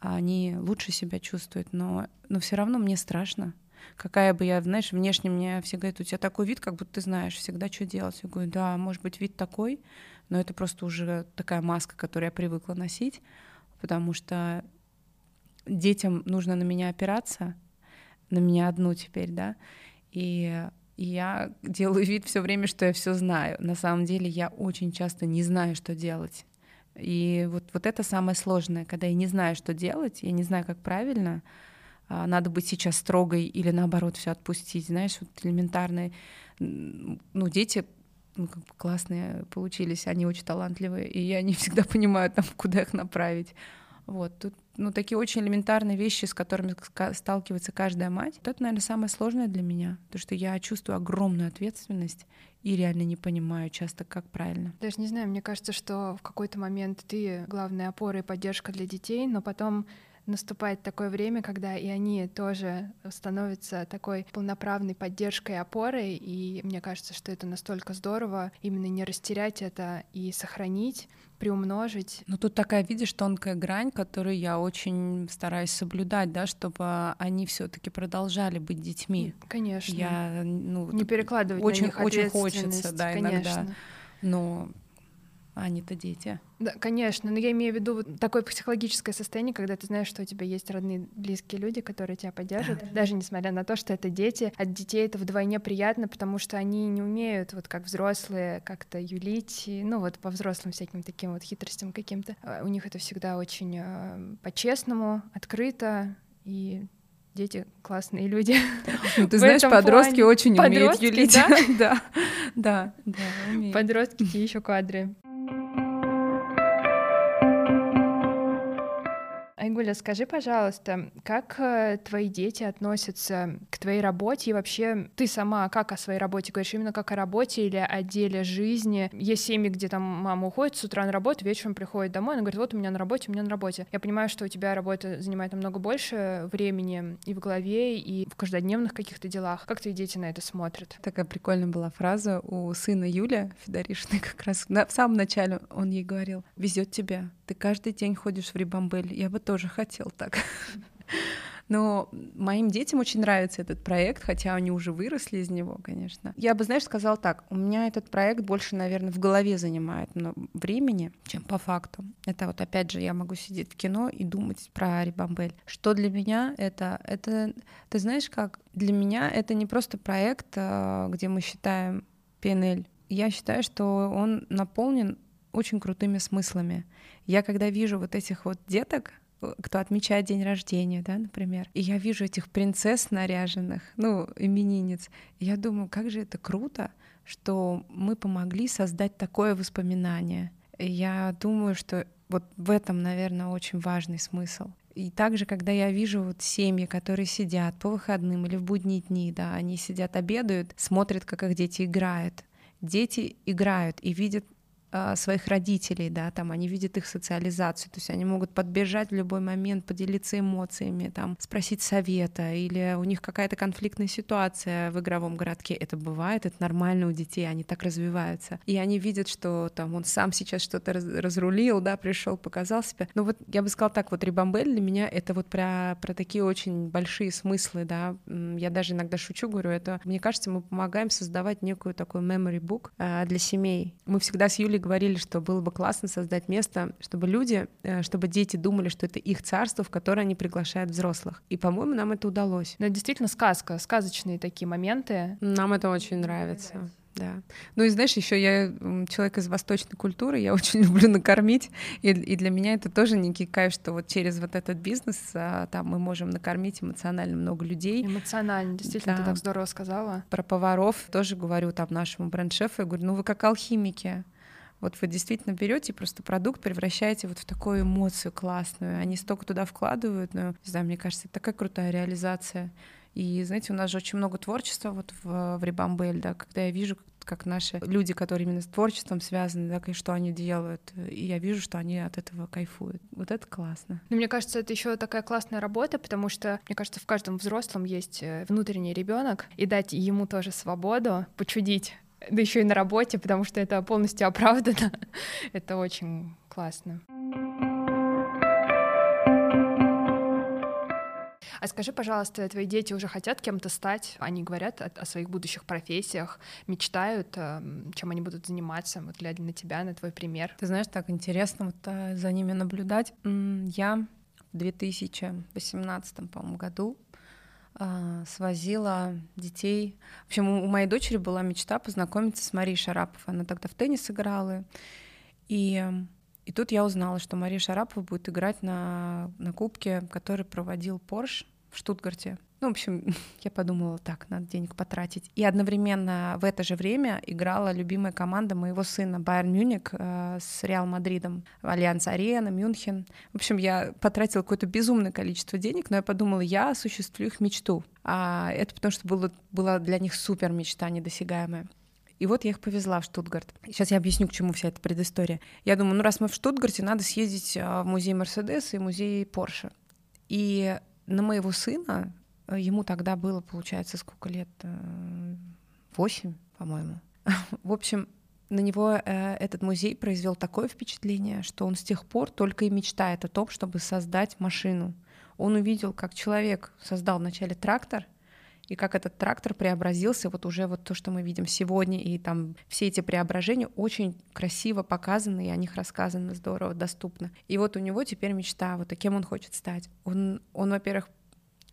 они лучше себя чувствуют, но, но все равно мне страшно какая бы я, знаешь, внешне мне все говорят, у тебя такой вид, как будто ты знаешь всегда, что делать. Я говорю, да, может быть, вид такой, но это просто уже такая маска, которую я привыкла носить, потому что детям нужно на меня опираться, на меня одну теперь, да, и я делаю вид все время, что я все знаю. На самом деле я очень часто не знаю, что делать. И вот, вот это самое сложное, когда я не знаю, что делать, я не знаю, как правильно, надо быть сейчас строгой или наоборот все отпустить, знаешь, вот элементарные, ну, дети ну, как бы классные получились, они очень талантливые, и я не всегда понимаю, там, куда их направить. Вот, тут ну, такие очень элементарные вещи, с которыми сталкивается каждая мать. Это, наверное, самое сложное для меня, потому что я чувствую огромную ответственность и реально не понимаю часто, как правильно. Даже не знаю, мне кажется, что в какой-то момент ты главная опора и поддержка для детей, но потом наступает такое время, когда и они тоже становятся такой полноправной поддержкой и опорой, и мне кажется, что это настолько здорово именно не растерять это и сохранить, приумножить. Ну тут такая, видишь, тонкая грань, которую я очень стараюсь соблюдать, да, чтобы они все-таки продолжали быть детьми. Конечно. Я ну не перекладывать очень на них очень хочется, да, конечно. иногда. Но они-то дети. Да, конечно, но я имею в виду вот такое психологическое состояние, когда ты знаешь, что у тебя есть родные, близкие люди, которые тебя поддержат, да. даже несмотря на то, что это дети. От детей это вдвойне приятно, потому что они не умеют, вот как взрослые, как-то юлить, и, ну вот по взрослым всяким таким вот хитростям каким-то. А у них это всегда очень э, по-честному, открыто, и дети классные люди. Ну, ты знаешь, подростки плане. очень подростки, умеют юлить. Да, да, да. да Подростки еще кадры. Айгуля, скажи, пожалуйста, как э, твои дети относятся к твоей работе и вообще ты сама как о своей работе говоришь, именно как о работе или о деле жизни? Есть семьи, где там мама уходит с утра на работу, вечером приходит домой, она говорит, вот у меня на работе, у меня на работе. Я понимаю, что у тебя работа занимает намного больше времени и в голове, и в каждодневных каких-то делах. Как твои дети на это смотрят? Такая прикольная была фраза у сына Юля Федоришны как раз в самом начале он ей говорил, везет тебе, ты каждый день ходишь в Рибамбель, я бы тоже хотел так. Но моим детям очень нравится этот проект, хотя они уже выросли из него, конечно. Я бы, знаешь, сказала так, у меня этот проект больше, наверное, в голове занимает времени, чем по факту. Это вот опять же я могу сидеть в кино и думать про Рибамбель. Что для меня это? Это, ты знаешь, как для меня это не просто проект, а, где мы считаем PNL. Я считаю, что он наполнен очень крутыми смыслами. Я когда вижу вот этих вот деток, кто отмечает день рождения, да, например, и я вижу этих принцесс наряженных, ну, именинниц, я думаю, как же это круто, что мы помогли создать такое воспоминание. И я думаю, что вот в этом, наверное, очень важный смысл. И также, когда я вижу вот семьи, которые сидят по выходным или в будние дни, да, они сидят, обедают, смотрят, как их дети играют. Дети играют и видят своих родителей, да, там они видят их социализацию, то есть они могут подбежать в любой момент, поделиться эмоциями, там, спросить совета, или у них какая-то конфликтная ситуация в игровом городке, это бывает, это нормально у детей, они так развиваются, и они видят, что там он сам сейчас что-то раз, разрулил, да, пришел, показал себя, ну вот я бы сказала так, вот Рибамбель для меня это вот про, про такие очень большие смыслы, да, я даже иногда шучу, говорю, это, мне кажется, мы помогаем создавать некую такую memory book э, для семей, мы всегда с Юлей говорили, что было бы классно создать место, чтобы люди, э, чтобы дети думали, что это их царство, в которое они приглашают взрослых. И, по-моему, нам это удалось. Но это действительно сказка, сказочные такие моменты. Нам это очень нравится. Да. Ну и знаешь, еще я человек из восточной культуры, я очень люблю накормить, и, и для меня это тоже некий кайф, что вот через вот этот бизнес а, там мы можем накормить эмоционально много людей. Эмоционально, действительно, да. ты так здорово сказала. Про поваров тоже говорю там нашему бренд-шефу, я говорю, ну вы как алхимики, вот вы действительно берете просто продукт, превращаете вот в такую эмоцию классную. Они столько туда вкладывают, но, не знаю, мне кажется, это такая крутая реализация. И, знаете, у нас же очень много творчества вот в, в Рибамбель, да, когда я вижу, как наши люди, которые именно с творчеством связаны, да, и что они делают, и я вижу, что они от этого кайфуют. Вот это классно. Ну, мне кажется, это еще такая классная работа, потому что, мне кажется, в каждом взрослом есть э, внутренний ребенок, и дать ему тоже свободу почудить да еще и на работе, потому что это полностью оправдано. это очень классно. А скажи, пожалуйста, твои дети уже хотят кем-то стать? Они говорят о, о своих будущих профессиях, мечтают, эм, чем они будут заниматься, вот глядя на тебя, на твой пример. Ты знаешь, так интересно вот э, за ними наблюдать. Я в 2018, по-моему, году свозила детей. В общем, у моей дочери была мечта познакомиться с Марией Шараповой. Она тогда в теннис играла. И, и тут я узнала, что Мария Шарапова будет играть на, на кубке, который проводил Порш в Штутгарте. Ну, в общем, я подумала, так, надо денег потратить. И одновременно в это же время играла любимая команда моего сына Байерн Мюник э, с Реал Мадридом, Allianz Arena, Мюнхен. В общем, я потратила какое-то безумное количество денег, но я подумала, я осуществлю их мечту. А это потому что было, была для них супер мечта недосягаемая. И вот я их повезла в Штутгарт. Сейчас я объясню, к чему вся эта предыстория. Я думаю, ну раз мы в Штутгарте, надо съездить а, в музей Мерседес и музей Порше. И на моего сына, э, ему тогда было, получается, сколько лет? Э, восемь, по-моему. В общем, на него э, этот музей произвел такое впечатление, что он с тех пор только и мечтает о том, чтобы создать машину. Он увидел, как человек создал вначале трактор — и как этот трактор преобразился, вот уже вот то, что мы видим сегодня, и там все эти преображения очень красиво показаны, и о них рассказано здорово, доступно. И вот у него теперь мечта, вот кем он хочет стать. Он, он во-первых,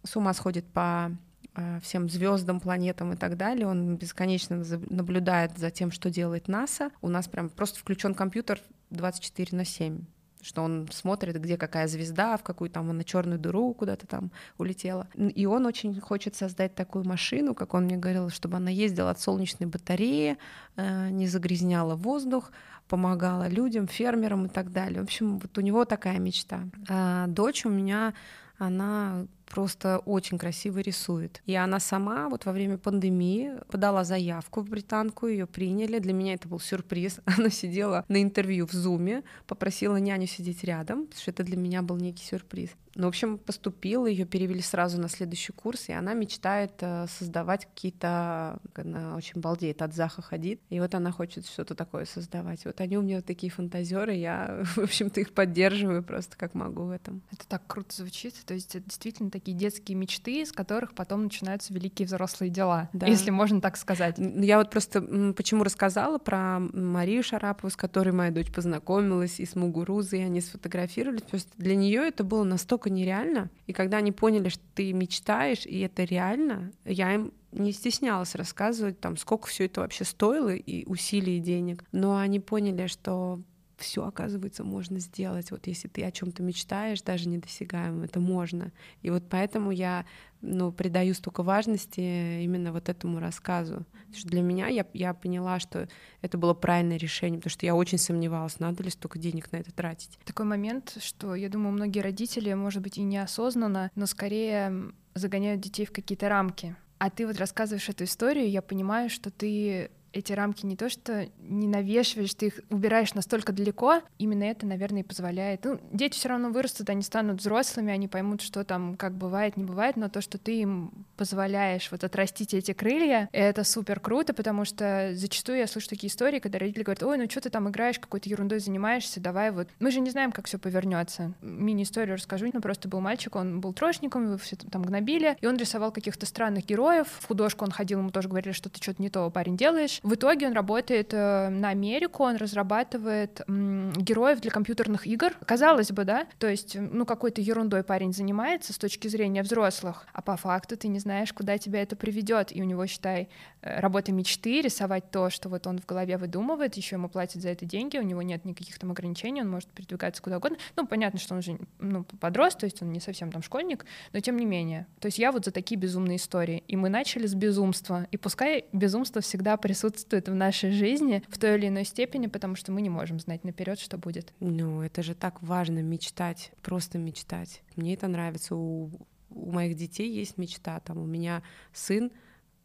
с ума сходит по а, всем звездам, планетам и так далее. Он бесконечно наблюдает за тем, что делает НАСА. У нас прям просто включен компьютер 24 на 7 что он смотрит, где какая звезда, в какую там она черную дыру куда-то там улетела. И он очень хочет создать такую машину, как он мне говорил, чтобы она ездила от солнечной батареи, э, не загрязняла воздух, помогала людям, фермерам и так далее. В общем, вот у него такая мечта. А дочь у меня она просто очень красиво рисует. И она сама вот во время пандемии подала заявку в британку, ее приняли. Для меня это был сюрприз. Она сидела на интервью в Зуме, попросила няню сидеть рядом, потому что это для меня был некий сюрприз. Ну, в общем, поступила, ее перевели сразу на следующий курс, и она мечтает э, создавать какие-то... Она очень балдеет, от Заха ходит, и вот она хочет что-то такое создавать. Вот они у меня вот такие фантазеры, я, в общем-то, их поддерживаю просто как могу в этом. Это так круто звучит, то есть это действительно такие детские мечты, из которых потом начинаются великие взрослые дела, да. если можно так сказать. Я вот просто почему рассказала про Марию Шарапову, с которой моя дочь познакомилась, и с Мугурузой, и они сфотографировались, просто для нее это было настолько нереально, и когда они поняли, что ты мечтаешь, и это реально, я им не стеснялась рассказывать, там, сколько все это вообще стоило, и усилий, и денег. Но они поняли, что все, оказывается, можно сделать. Вот если ты о чем-то мечтаешь, даже недосягаемым, это можно. И вот поэтому я ну, придаю столько важности именно вот этому рассказу. Потому что для меня я, я поняла, что это было правильное решение, потому что я очень сомневалась, надо ли столько денег на это тратить. Такой момент, что я думаю, многие родители, может быть, и неосознанно, но скорее загоняют детей в какие-то рамки. А ты вот рассказываешь эту историю, я понимаю, что ты эти рамки не то что не навешиваешь, ты их убираешь настолько далеко, именно это, наверное, и позволяет. Ну, дети все равно вырастут, они станут взрослыми, они поймут, что там как бывает, не бывает, но то, что ты им позволяешь вот отрастить эти крылья, это супер круто, потому что зачастую я слышу такие истории, когда родители говорят, ой, ну что ты там играешь, какой-то ерундой занимаешься, давай вот. Мы же не знаем, как все повернется. Мини-историю расскажу, ну просто был мальчик, он был трошником, его все там гнобили, и он рисовал каких-то странных героев, в художку он ходил, ему тоже говорили, что ты что-то не то, парень, делаешь, в итоге он работает э, на Америку, он разрабатывает героев для компьютерных игр. Казалось бы, да, то есть, ну, какой-то ерундой парень занимается с точки зрения взрослых, а по факту ты не знаешь, куда тебя это приведет. И у него, считай, э, работа мечты, рисовать то, что вот он в голове выдумывает, еще ему платят за это деньги, у него нет никаких там ограничений, он может передвигаться куда угодно. Ну, понятно, что он уже ну, подрос, то есть он не совсем там школьник, но тем не менее. То есть я вот за такие безумные истории. И мы начали с безумства. И пускай безумство всегда присутствует в нашей жизни в той или иной степени, потому что мы не можем знать наперед, что будет. Ну, это же так важно мечтать, просто мечтать. Мне это нравится. У, у моих детей есть мечта. Там у меня сын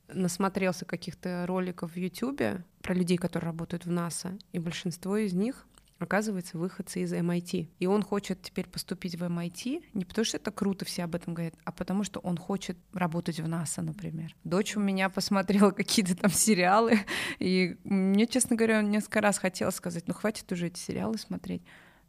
насмотрелся каких-то роликов в Ютубе про людей, которые работают в НАСА, и большинство из них оказывается, выходцы из MIT. И он хочет теперь поступить в MIT не потому, что это круто, все об этом говорят, а потому, что он хочет работать в НАСА, например. Дочь у меня посмотрела какие-то там сериалы, и мне, честно говоря, несколько раз хотелось сказать, ну хватит уже эти сериалы смотреть.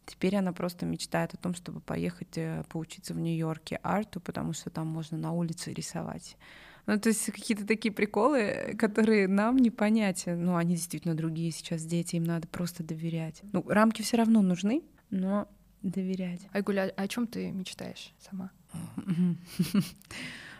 Теперь она просто мечтает о том, чтобы поехать э, поучиться в Нью-Йорке арту, потому что там можно на улице рисовать. Ну, то есть какие-то такие приколы, которые нам не понятен. Ну, они действительно другие сейчас дети, им надо просто доверять. Ну, рамки все равно нужны, но доверять. Айгуля, о чем ты мечтаешь сама?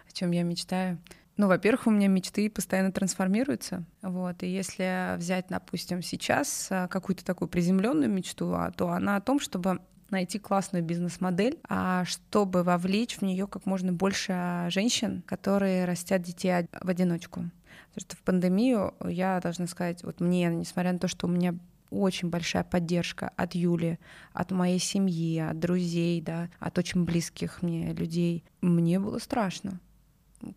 О чем я мечтаю? Ну, во-первых, у меня мечты постоянно трансформируются. Вот. И если взять, допустим, сейчас а, какую-то такую приземленную мечту, а, то она о том, чтобы найти классную бизнес-модель, а чтобы вовлечь в нее как можно больше женщин, которые растят детей в одиночку. Потому что в пандемию я должна сказать, вот мне, несмотря на то, что у меня очень большая поддержка от Юли, от моей семьи, от друзей, да, от очень близких мне людей. Мне было страшно.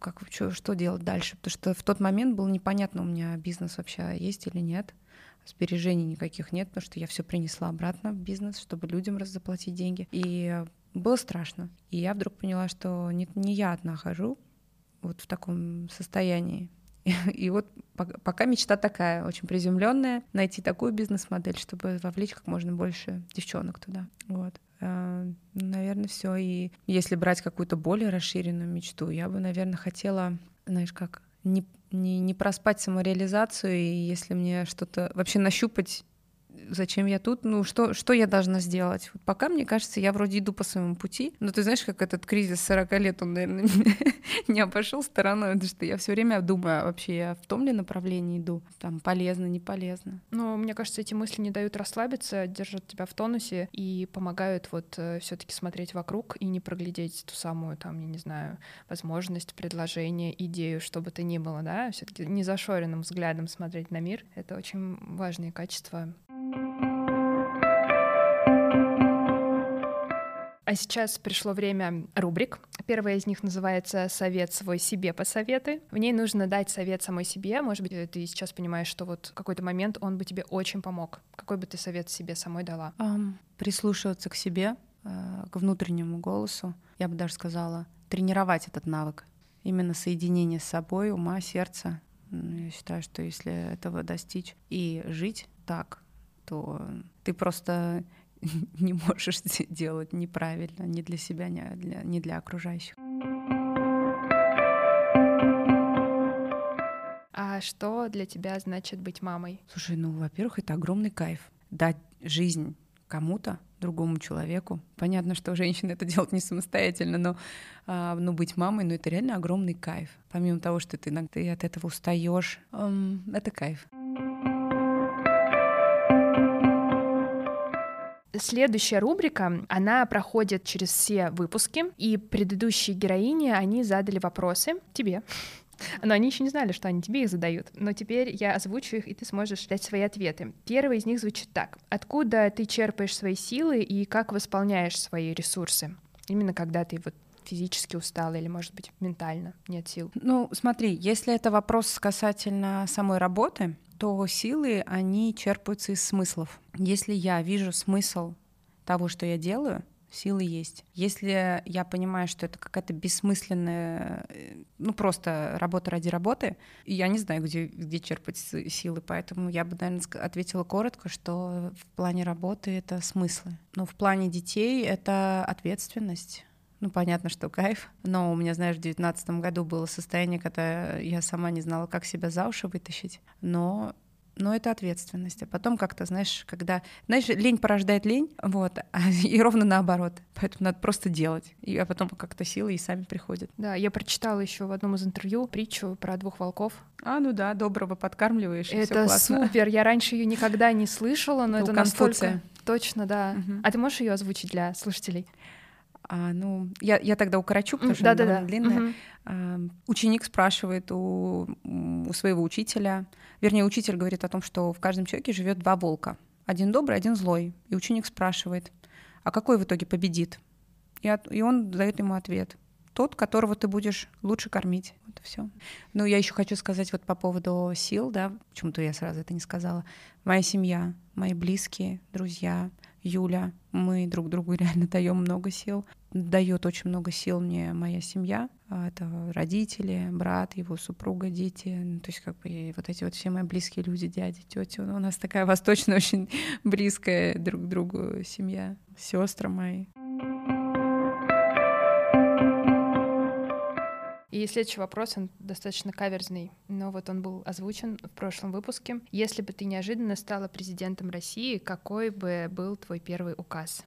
Как, что, что делать дальше? Потому что в тот момент было непонятно, у меня бизнес вообще есть или нет. Сбережений никаких нет, потому что я все принесла обратно в бизнес, чтобы людям заплатить деньги. И было страшно. И я вдруг поняла, что не, не я одна хожу вот в таком состоянии. И вот пока мечта такая, очень приземленная, найти такую бизнес-модель, чтобы вовлечь как можно больше девчонок туда. Вот. А, наверное, все. И если брать какую-то более расширенную мечту, я бы, наверное, хотела, знаешь, как не, не, не проспать самореализацию, и если мне что-то вообще нащупать зачем я тут, ну что, что я должна сделать? Вот пока, мне кажется, я вроде иду по своему пути, но ты знаешь, как этот кризис 40 лет, он, наверное, не обошел стороной, потому что я все время думаю, а вообще я в том ли направлении иду, там полезно, не полезно. Ну, мне кажется, эти мысли не дают расслабиться, держат тебя в тонусе и помогают вот э, все таки смотреть вокруг и не проглядеть ту самую, там, я не знаю, возможность, предложение, идею, что бы то ни было, да, все таки незашоренным взглядом смотреть на мир — это очень важные качества А сейчас пришло время рубрик. Первая из них называется «Совет свой себе посоветуй». В ней нужно дать совет самой себе. Может быть, ты сейчас понимаешь, что вот какой-то момент он бы тебе очень помог. Какой бы ты совет себе самой дала? Um, прислушиваться к себе, uh, к внутреннему голосу. Я бы даже сказала, тренировать этот навык. Именно соединение с собой, ума, сердца. Я считаю, что если этого достичь и жить так, то ты просто не можешь делать неправильно ни для себя, ни для, ни для окружающих. А что для тебя значит быть мамой? Слушай, ну, во-первых, это огромный кайф. Дать жизнь кому-то, другому человеку. Понятно, что женщина это делать не самостоятельно, но а, ну, быть мамой, ну, это реально огромный кайф. Помимо того, что ты иногда от этого устаешь, эм, это кайф. Следующая рубрика, она проходит через все выпуски, и предыдущие героини, они задали вопросы тебе. Но они еще не знали, что они тебе их задают. Но теперь я озвучу их, и ты сможешь дать свои ответы. Первый из них звучит так. Откуда ты черпаешь свои силы и как восполняешь свои ресурсы? Именно когда ты вот физически устала или, может быть, ментально нет сил? Ну, смотри, если это вопрос касательно самой работы, то силы, они черпаются из смыслов. Если я вижу смысл того, что я делаю, силы есть. Если я понимаю, что это какая-то бессмысленная, э, ну просто работа ради работы, я не знаю, где, где черпать силы, поэтому я бы, наверное, ответила коротко, что в плане работы это смыслы. Но в плане детей это ответственность ну, понятно, что кайф. Но у меня, знаешь, в девятнадцатом году было состояние, когда я сама не знала, как себя за уши вытащить. Но но это ответственность. А потом как-то, знаешь, когда, знаешь, лень порождает лень, вот, и ровно наоборот. Поэтому надо просто делать. И, а потом как-то силы и сами приходят. Да, я прочитала еще в одном из интервью притчу про двух волков. А, ну да, доброго подкармливаешь. Это супер. Я раньше ее никогда не слышала, но это, это настолько точно, да. Угу. А ты можешь ее озвучить для слушателей? А, ну, я, я тогда укорочу, потому что да, она да, довольно да. длинная. Угу. А, ученик спрашивает у, у своего учителя, вернее, учитель говорит о том, что в каждом человеке живет два волка. Один добрый, один злой. И ученик спрашивает, а какой в итоге победит? И, от, и он дает ему ответ. Тот, которого ты будешь лучше кормить. Вот и все. Ну, я еще хочу сказать вот по поводу сил, да, почему-то я сразу это не сказала. Моя семья, мои близкие, друзья — Юля. Мы друг другу реально даем много сил. Дает очень много сил мне моя семья. А, это родители, брат, его супруга, дети. Ну, то есть как бы вот эти вот все мои близкие люди, дяди, тети. У нас такая восточная, очень близкая друг к другу семья. Сестры мои. И следующий вопрос, он достаточно каверзный, но вот он был озвучен в прошлом выпуске. Если бы ты неожиданно стала президентом России, какой бы был твой первый указ?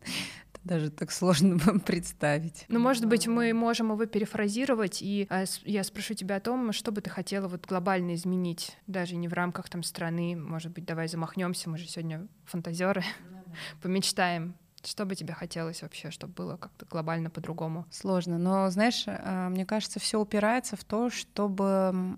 Даже так сложно представить. Ну, может быть, мы можем его перефразировать, и а, я спрошу тебя о том, что бы ты хотела вот глобально изменить, даже не в рамках там страны, может быть, давай замахнемся, мы же сегодня фантазеры, помечтаем Что бы тебе хотелось вообще, чтобы было как-то глобально по-другому? Сложно, но знаешь, э, мне кажется, все упирается в то, чтобы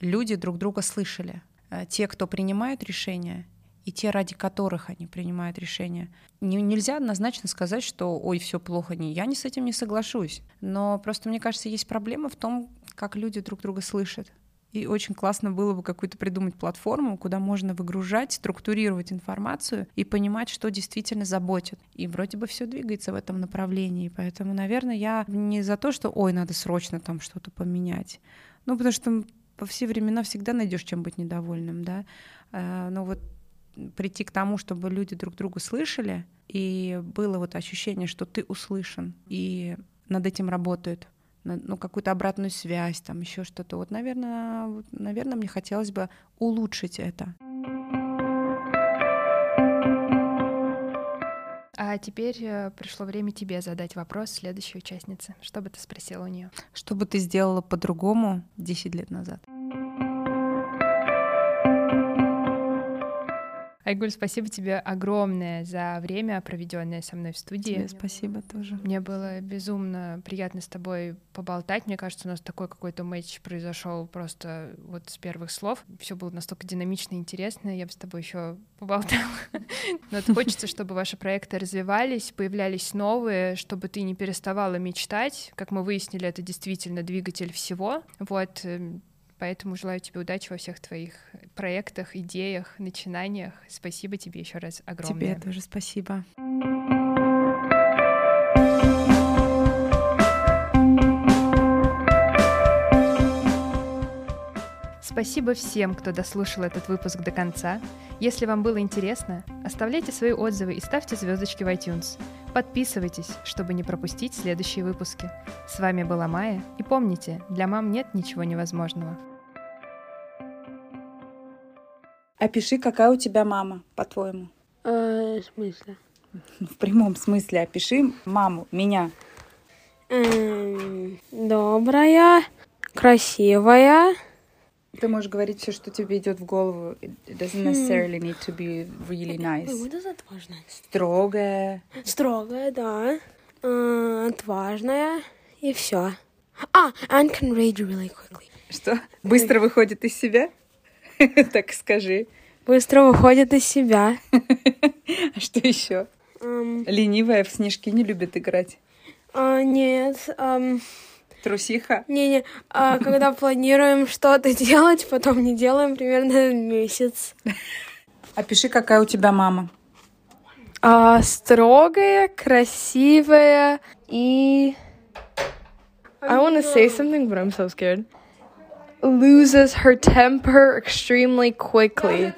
люди друг друга слышали. Э, те, кто принимает решения, и те, ради которых они принимают решения. Не, нельзя однозначно сказать, что ой, все плохо, не, я не с этим не соглашусь. Но просто мне кажется, есть проблема в том, как люди друг друга слышат. И очень классно было бы какую-то придумать платформу, куда можно выгружать, структурировать информацию и понимать, что действительно заботит. И вроде бы все двигается в этом направлении. Поэтому, наверное, я не за то, что ой, надо срочно там что-то поменять. Ну, потому что во все времена всегда найдешь чем быть недовольным, да. А, но вот прийти к тому, чтобы люди друг друга слышали, и было вот ощущение, что ты услышан, и над этим работают ну, какую-то обратную связь, там еще что-то. Вот, наверное, вот, наверное, мне хотелось бы улучшить это. А теперь э, пришло время тебе задать вопрос следующей участнице. Что бы ты спросила у нее? Что бы ты сделала по-другому 10 лет назад? Айгуль, спасибо тебе огромное за время, проведенное со мной в студии. Тебе спасибо тоже. Мне было безумно приятно с тобой поболтать. Мне кажется, у нас такой какой-то матч произошел просто вот с первых слов. Все было настолько динамично и интересно. Я бы с тобой еще поболтала. Но хочется, чтобы ваши проекты развивались, появлялись новые, чтобы ты не переставала мечтать. Как мы выяснили, это действительно двигатель всего. Вот эм, Поэтому желаю тебе удачи во всех твоих проектах, идеях, начинаниях. Спасибо тебе еще раз огромное. Тебе тоже спасибо. Спасибо всем, кто дослушал этот выпуск до конца. Если вам было интересно, оставляйте свои отзывы и ставьте звездочки в iTunes. Подписывайтесь, чтобы не пропустить следующие выпуски. С вами была Майя, и помните, для мам нет ничего невозможного. Опиши, какая у тебя мама, по-твоему. Э, в смысле? В прямом смысле опиши маму, меня. Эм, добрая, красивая. Ты можешь говорить все, что тебе идет в голову. It doesn't necessarily need to be really nice. Вот это отважная. Строгая. Строгая, да. Э, отважная. И все. А, and can rage really quickly. Что? Быстро выходит из себя? Так скажи. Быстро выходит из себя. А что еще? Ленивая в снежки не любит играть. а, нет. Трусиха. Не-не. а, когда планируем что-то делать, потом не делаем примерно месяц. Опиши, какая у тебя мама. А, строгая, красивая и... I want to say something, but I'm so scared. Loses her temper extremely quickly.